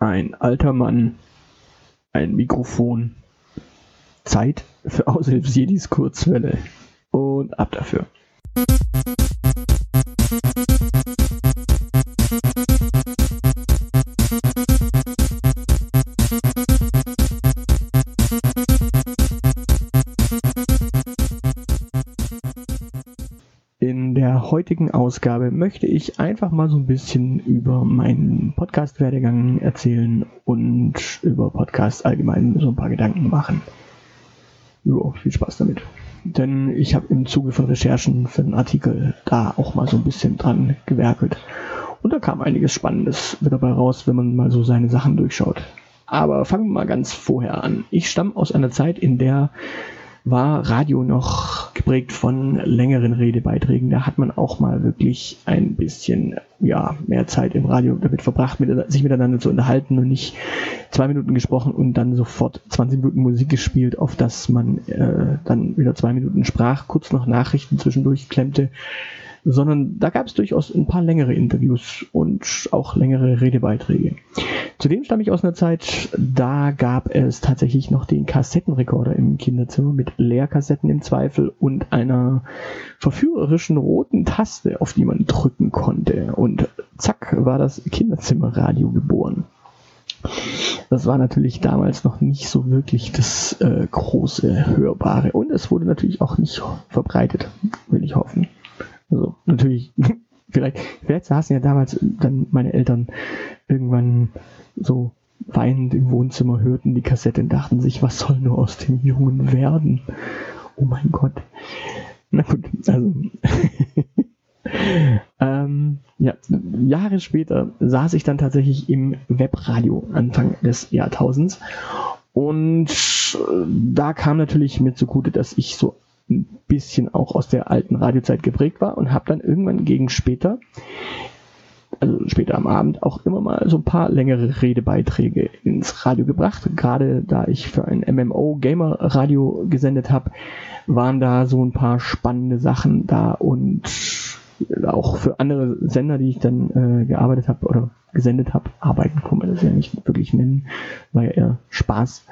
ein alter Mann, ein Mikrofon, Zeit für Aushilfsjedis Kurzwelle und ab dafür. Der heutigen Ausgabe möchte ich einfach mal so ein bisschen über meinen Podcast-Werdegang erzählen und über Podcasts allgemein so ein paar Gedanken machen. Jo, viel Spaß damit. Denn ich habe im Zuge von Recherchen für einen Artikel da auch mal so ein bisschen dran gewerkelt. Und da kam einiges Spannendes wieder dabei raus, wenn man mal so seine Sachen durchschaut. Aber fangen wir mal ganz vorher an. Ich stamme aus einer Zeit, in der war Radio noch geprägt von längeren Redebeiträgen. Da hat man auch mal wirklich ein bisschen ja, mehr Zeit im Radio damit verbracht, mit, sich miteinander zu unterhalten und nicht zwei Minuten gesprochen und dann sofort 20 Minuten Musik gespielt, auf das man äh, dann wieder zwei Minuten sprach, kurz noch Nachrichten zwischendurch klemmte sondern da gab es durchaus ein paar längere Interviews und auch längere Redebeiträge. Zudem stamme ich aus einer Zeit, da gab es tatsächlich noch den Kassettenrekorder im Kinderzimmer mit Leerkassetten im Zweifel und einer verführerischen roten Taste, auf die man drücken konnte. Und zack war das Kinderzimmerradio geboren. Das war natürlich damals noch nicht so wirklich das äh, große Hörbare und es wurde natürlich auch nicht verbreitet, will ich hoffen. Also natürlich, vielleicht, vielleicht saßen ja damals dann meine Eltern irgendwann so weinend im Wohnzimmer, hörten die Kassette und dachten sich, was soll nur aus dem Jungen werden? Oh mein Gott. Na gut, also. ähm, ja, Jahre später saß ich dann tatsächlich im Webradio Anfang des Jahrtausends und äh, da kam natürlich mir zugute, dass ich so ein bisschen auch aus der alten Radiozeit geprägt war und habe dann irgendwann gegen später, also später am Abend, auch immer mal so ein paar längere Redebeiträge ins Radio gebracht. Gerade da ich für ein MMO Gamer Radio gesendet habe, waren da so ein paar spannende Sachen da und auch für andere Sender, die ich dann äh, gearbeitet habe oder gesendet habe, arbeiten kann man das ja nicht wirklich nennen, war ja eher Spaß.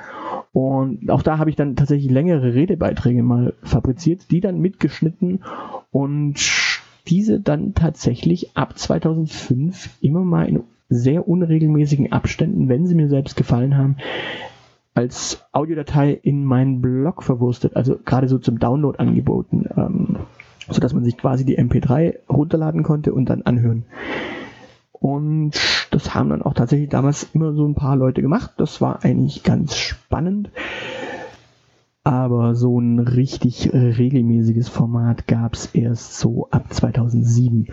Und auch da habe ich dann tatsächlich längere Redebeiträge mal fabriziert, die dann mitgeschnitten und diese dann tatsächlich ab 2005 immer mal in sehr unregelmäßigen Abständen, wenn sie mir selbst gefallen haben, als Audiodatei in meinen Blog verwurstet, also gerade so zum Download angeboten, ähm, sodass man sich quasi die MP3 runterladen konnte und dann anhören. Und das haben dann auch tatsächlich damals immer so ein paar Leute gemacht. Das war eigentlich ganz spannend. Aber so ein richtig regelmäßiges Format gab es erst so ab 2007.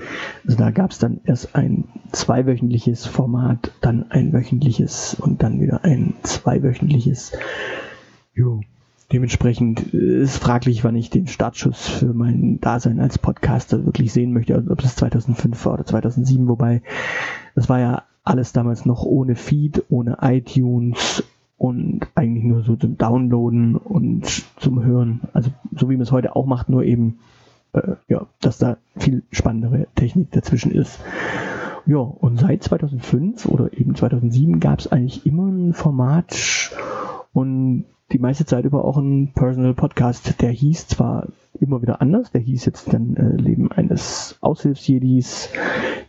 Also da gab es dann erst ein zweiwöchentliches Format, dann ein wöchentliches und dann wieder ein zweiwöchentliches. Jo. Dementsprechend ist fraglich, wann ich den Startschuss für mein Dasein als Podcaster wirklich sehen möchte, ob es 2005 war oder 2007, wobei das war ja alles damals noch ohne Feed, ohne iTunes und eigentlich nur so zum Downloaden und zum Hören. Also so wie man es heute auch macht, nur eben, äh, ja, dass da viel spannendere Technik dazwischen ist. Ja, und seit 2005 oder eben 2007 gab es eigentlich immer ein Format und die meiste Zeit über auch ein Personal Podcast. Der hieß zwar immer wieder anders, der hieß jetzt dann äh, Leben eines Aushilfsjedis,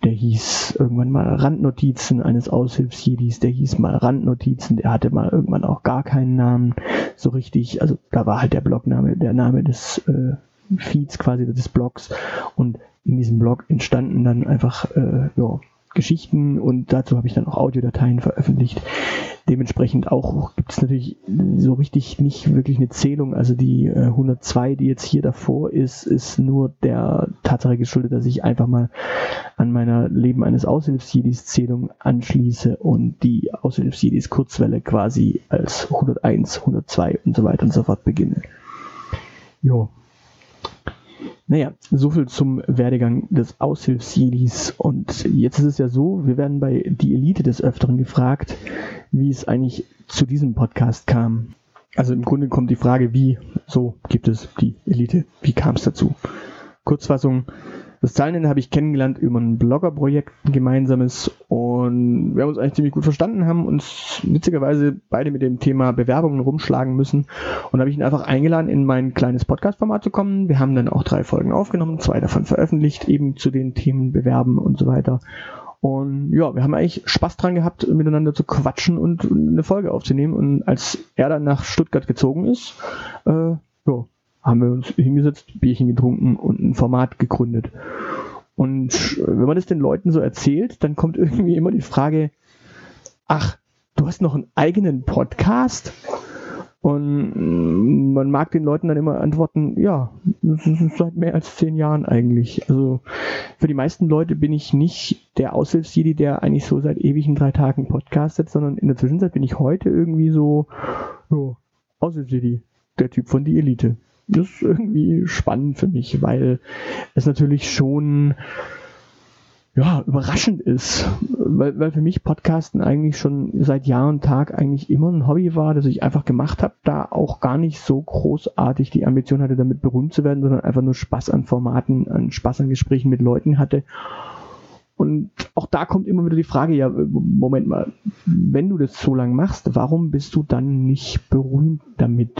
der hieß irgendwann mal Randnotizen eines Aushilfsjedis, der hieß mal Randnotizen, der hatte mal irgendwann auch gar keinen Namen so richtig. Also da war halt der Blogname, der Name des äh, Feeds quasi des Blogs und in diesem Blog entstanden dann einfach äh, ja, Geschichten und dazu habe ich dann auch Audiodateien veröffentlicht. Dementsprechend auch gibt es natürlich so richtig nicht wirklich eine Zählung. Also die äh, 102, die jetzt hier davor ist, ist nur der Tatsache geschuldet, dass ich einfach mal an meiner Leben eines Aushilfsjedis Zählung anschließe und die Aushilfsjedis Kurzwelle quasi als 101, 102 und so weiter und so fort beginne. Jo. Naja, so viel zum Werdegang des Aushilfsjedis. Und jetzt ist es ja so, wir werden bei die Elite des Öfteren gefragt, wie es eigentlich zu diesem Podcast kam. Also im Grunde kommt die Frage, wie so gibt es die Elite? Wie kam es dazu? Kurzfassung, Das Zahlenende habe ich kennengelernt über ein Blogger-Projekt, ein gemeinsames. Und wir haben uns eigentlich ziemlich gut verstanden, haben uns witzigerweise beide mit dem Thema Bewerbungen rumschlagen müssen. Und habe ich ihn einfach eingeladen, in mein kleines Podcast-Format zu kommen. Wir haben dann auch drei Folgen aufgenommen, zwei davon veröffentlicht, eben zu den Themen Bewerben und so weiter. Und ja, wir haben eigentlich Spaß dran gehabt, miteinander zu quatschen und eine Folge aufzunehmen. Und als er dann nach Stuttgart gezogen ist, äh, ja, haben wir uns hingesetzt, Bierchen getrunken und ein Format gegründet. Und wenn man das den Leuten so erzählt, dann kommt irgendwie immer die Frage, ach, du hast noch einen eigenen Podcast? Und man mag den Leuten dann immer antworten, ja, das ist seit mehr als zehn Jahren eigentlich. Also für die meisten Leute bin ich nicht der Aushilfsjedi, der eigentlich so seit ewigen drei Tagen podcastet, sondern in der Zwischenzeit bin ich heute irgendwie so, so Aushilfsjedi, der Typ von die Elite ist irgendwie spannend für mich, weil es natürlich schon ja, überraschend ist, weil, weil für mich Podcasten eigentlich schon seit Jahr und Tag eigentlich immer ein Hobby war, das ich einfach gemacht habe, da auch gar nicht so großartig die Ambition hatte, damit berühmt zu werden, sondern einfach nur Spaß an Formaten, an Spaß an Gesprächen mit Leuten hatte. Und auch da kommt immer wieder die Frage, ja, Moment mal, wenn du das so lange machst, warum bist du dann nicht berühmt damit?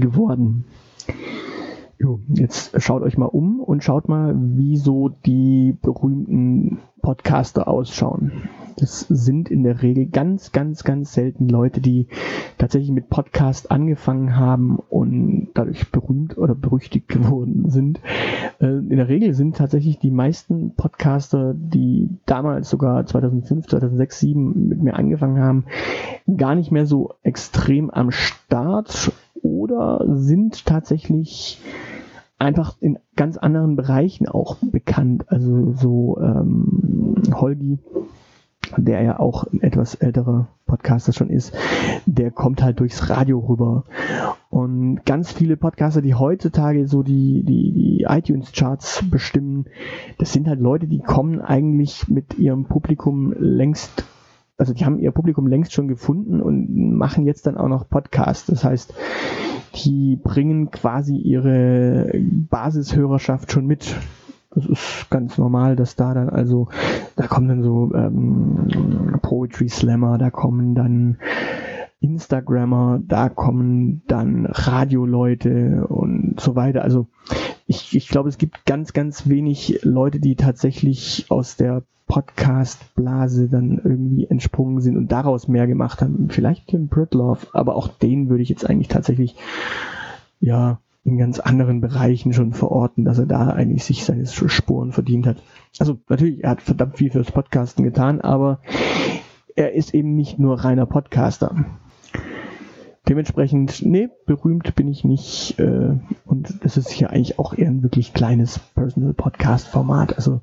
Geworden. Jetzt schaut euch mal um und schaut mal, wie so die berühmten Podcaster ausschauen. Das sind in der Regel ganz, ganz, ganz selten Leute, die tatsächlich mit Podcast angefangen haben und dadurch berühmt oder berüchtigt geworden sind. Äh, in der Regel sind tatsächlich die meisten Podcaster, die damals sogar 2005, 2006, 2007 mit mir angefangen haben, gar nicht mehr so extrem am Start oder sind tatsächlich einfach in ganz anderen Bereichen auch bekannt. Also so ähm, Holgi, der ja auch ein etwas älterer Podcaster schon ist, der kommt halt durchs Radio rüber. Und ganz viele Podcaster, die heutzutage so die, die, die iTunes-Charts bestimmen, das sind halt Leute, die kommen eigentlich mit ihrem Publikum längst also die haben ihr Publikum längst schon gefunden und machen jetzt dann auch noch Podcasts. Das heißt, die bringen quasi ihre Basishörerschaft schon mit. Das ist ganz normal, dass da dann also, da kommen dann so ähm, Poetry Slammer, da kommen dann Instagrammer, da kommen dann Radioleute und so weiter. Also ich, ich glaube, es gibt ganz, ganz wenig Leute, die tatsächlich aus der Podcast-Blase dann irgendwie entsprungen sind und daraus mehr gemacht haben. Vielleicht Tim Britlove, aber auch den würde ich jetzt eigentlich tatsächlich, ja, in ganz anderen Bereichen schon verorten, dass er da eigentlich sich seine Spuren verdient hat. Also natürlich, er hat verdammt viel fürs Podcasten getan, aber er ist eben nicht nur reiner Podcaster. Dementsprechend, nee, berühmt bin ich nicht. Äh, und das ist ja eigentlich auch eher ein wirklich kleines Personal Podcast Format. Also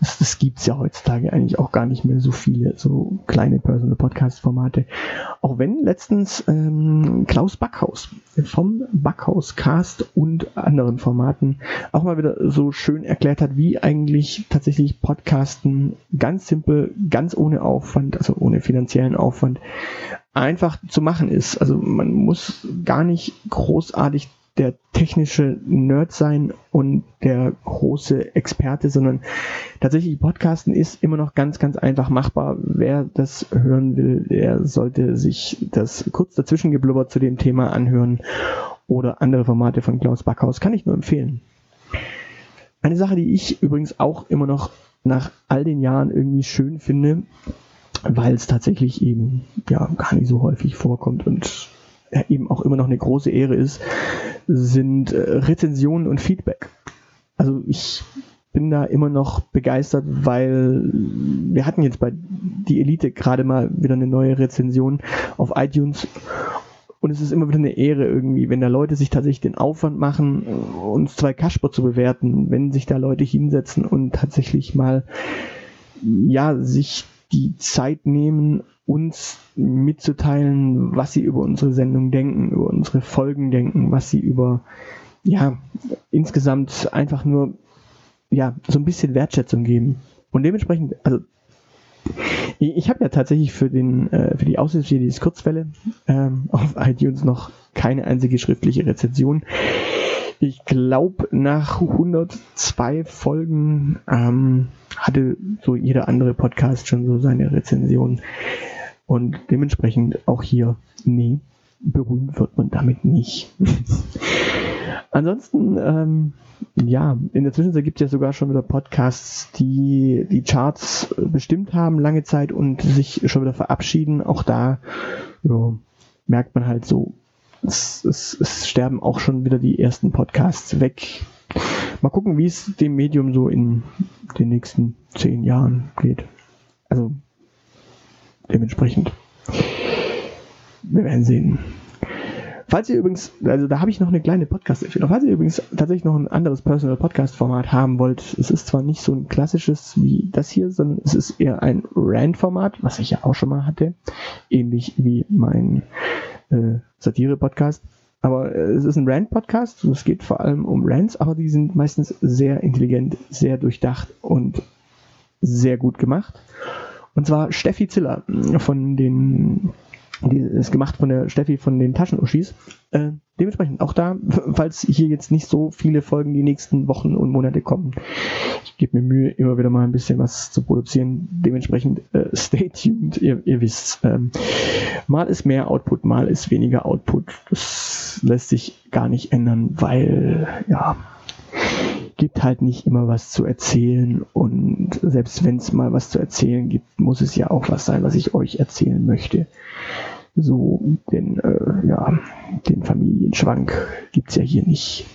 das, das gibt's ja heutzutage eigentlich auch gar nicht mehr so viele, so kleine Personal Podcast Formate. Auch wenn letztens ähm, Klaus Backhaus vom Backhaus Cast und anderen Formaten auch mal wieder so schön erklärt hat, wie eigentlich tatsächlich Podcasten ganz simpel, ganz ohne Aufwand, also ohne finanziellen Aufwand, einfach zu machen ist. Also man muss gar nicht großartig der technische Nerd sein und der große Experte, sondern tatsächlich Podcasten ist immer noch ganz, ganz einfach machbar. Wer das hören will, der sollte sich das kurz dazwischen geblubbert zu dem Thema anhören oder andere Formate von Klaus Backhaus. Kann ich nur empfehlen. Eine Sache, die ich übrigens auch immer noch nach all den Jahren irgendwie schön finde, weil es tatsächlich eben ja gar nicht so häufig vorkommt und eben auch immer noch eine große Ehre ist, sind äh, Rezensionen und Feedback. Also ich bin da immer noch begeistert, weil wir hatten jetzt bei die Elite gerade mal wieder eine neue Rezension auf iTunes und es ist immer wieder eine Ehre irgendwie, wenn da Leute sich tatsächlich den Aufwand machen, uns zwei Kasper zu bewerten, wenn sich da Leute hinsetzen und tatsächlich mal ja sich die Zeit nehmen, uns mitzuteilen, was sie über unsere Sendung denken, über unsere Folgen denken, was sie über, ja, insgesamt einfach nur, ja, so ein bisschen Wertschätzung geben. Und dementsprechend, also, ich, ich habe ja tatsächlich für den, äh, für die Aushilfe dieses Kurzwelle ähm, auf iTunes noch keine einzige schriftliche Rezension. Ich glaube, nach 102 Folgen ähm, hatte so jeder andere Podcast schon so seine Rezension. Und dementsprechend auch hier, nee, berühmt wird man damit nicht. Ansonsten, ähm, ja, in der Zwischenzeit gibt es ja sogar schon wieder Podcasts, die die Charts bestimmt haben lange Zeit und sich schon wieder verabschieden. Auch da ja, merkt man halt so, es, es, es sterben auch schon wieder die ersten Podcasts weg. Mal gucken, wie es dem Medium so in den nächsten zehn Jahren geht. Also dementsprechend. Wir werden sehen. Falls ihr übrigens, also da habe ich noch eine kleine Podcast-Empfehlung. Falls ihr übrigens tatsächlich noch ein anderes Personal Podcast-Format haben wollt, es ist zwar nicht so ein klassisches wie das hier, sondern es ist eher ein Rant-Format, was ich ja auch schon mal hatte. Ähnlich wie mein äh, Satire-Podcast. Aber äh, es ist ein Rant-Podcast. Es geht vor allem um Rants, aber die sind meistens sehr intelligent, sehr durchdacht und sehr gut gemacht. Und zwar Steffi Ziller von den die ist gemacht von der Steffi von den Taschenuschis. Äh, dementsprechend auch da, falls hier jetzt nicht so viele Folgen die nächsten Wochen und Monate kommen. Ich gebe mir Mühe, immer wieder mal ein bisschen was zu produzieren. Dementsprechend äh, stay tuned, ihr, ihr wisst. Ähm, mal ist mehr Output, mal ist weniger Output. Das lässt sich gar nicht ändern, weil ja, gibt halt nicht immer was zu erzählen und selbst wenn es mal was zu erzählen gibt, muss es ja auch was sein, was ich euch erzählen möchte. So den, äh, ja, den Familienschwank gibt's ja hier nicht.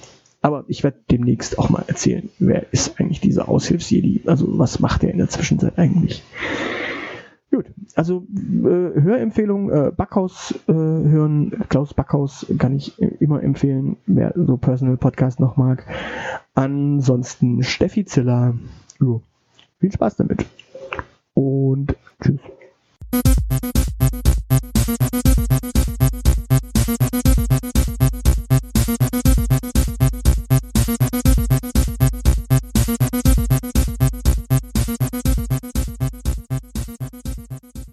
Aber ich werde demnächst auch mal erzählen, wer ist eigentlich dieser Aushilfsjedi? Also was macht er in der Zwischenzeit eigentlich? Gut, also äh, Hörempfehlung, äh, Backhaus äh, hören, Klaus Backhaus kann ich immer empfehlen, wer so Personal Podcast noch mag. Ansonsten Steffi Ziller, jo, viel Spaß damit und tschüss.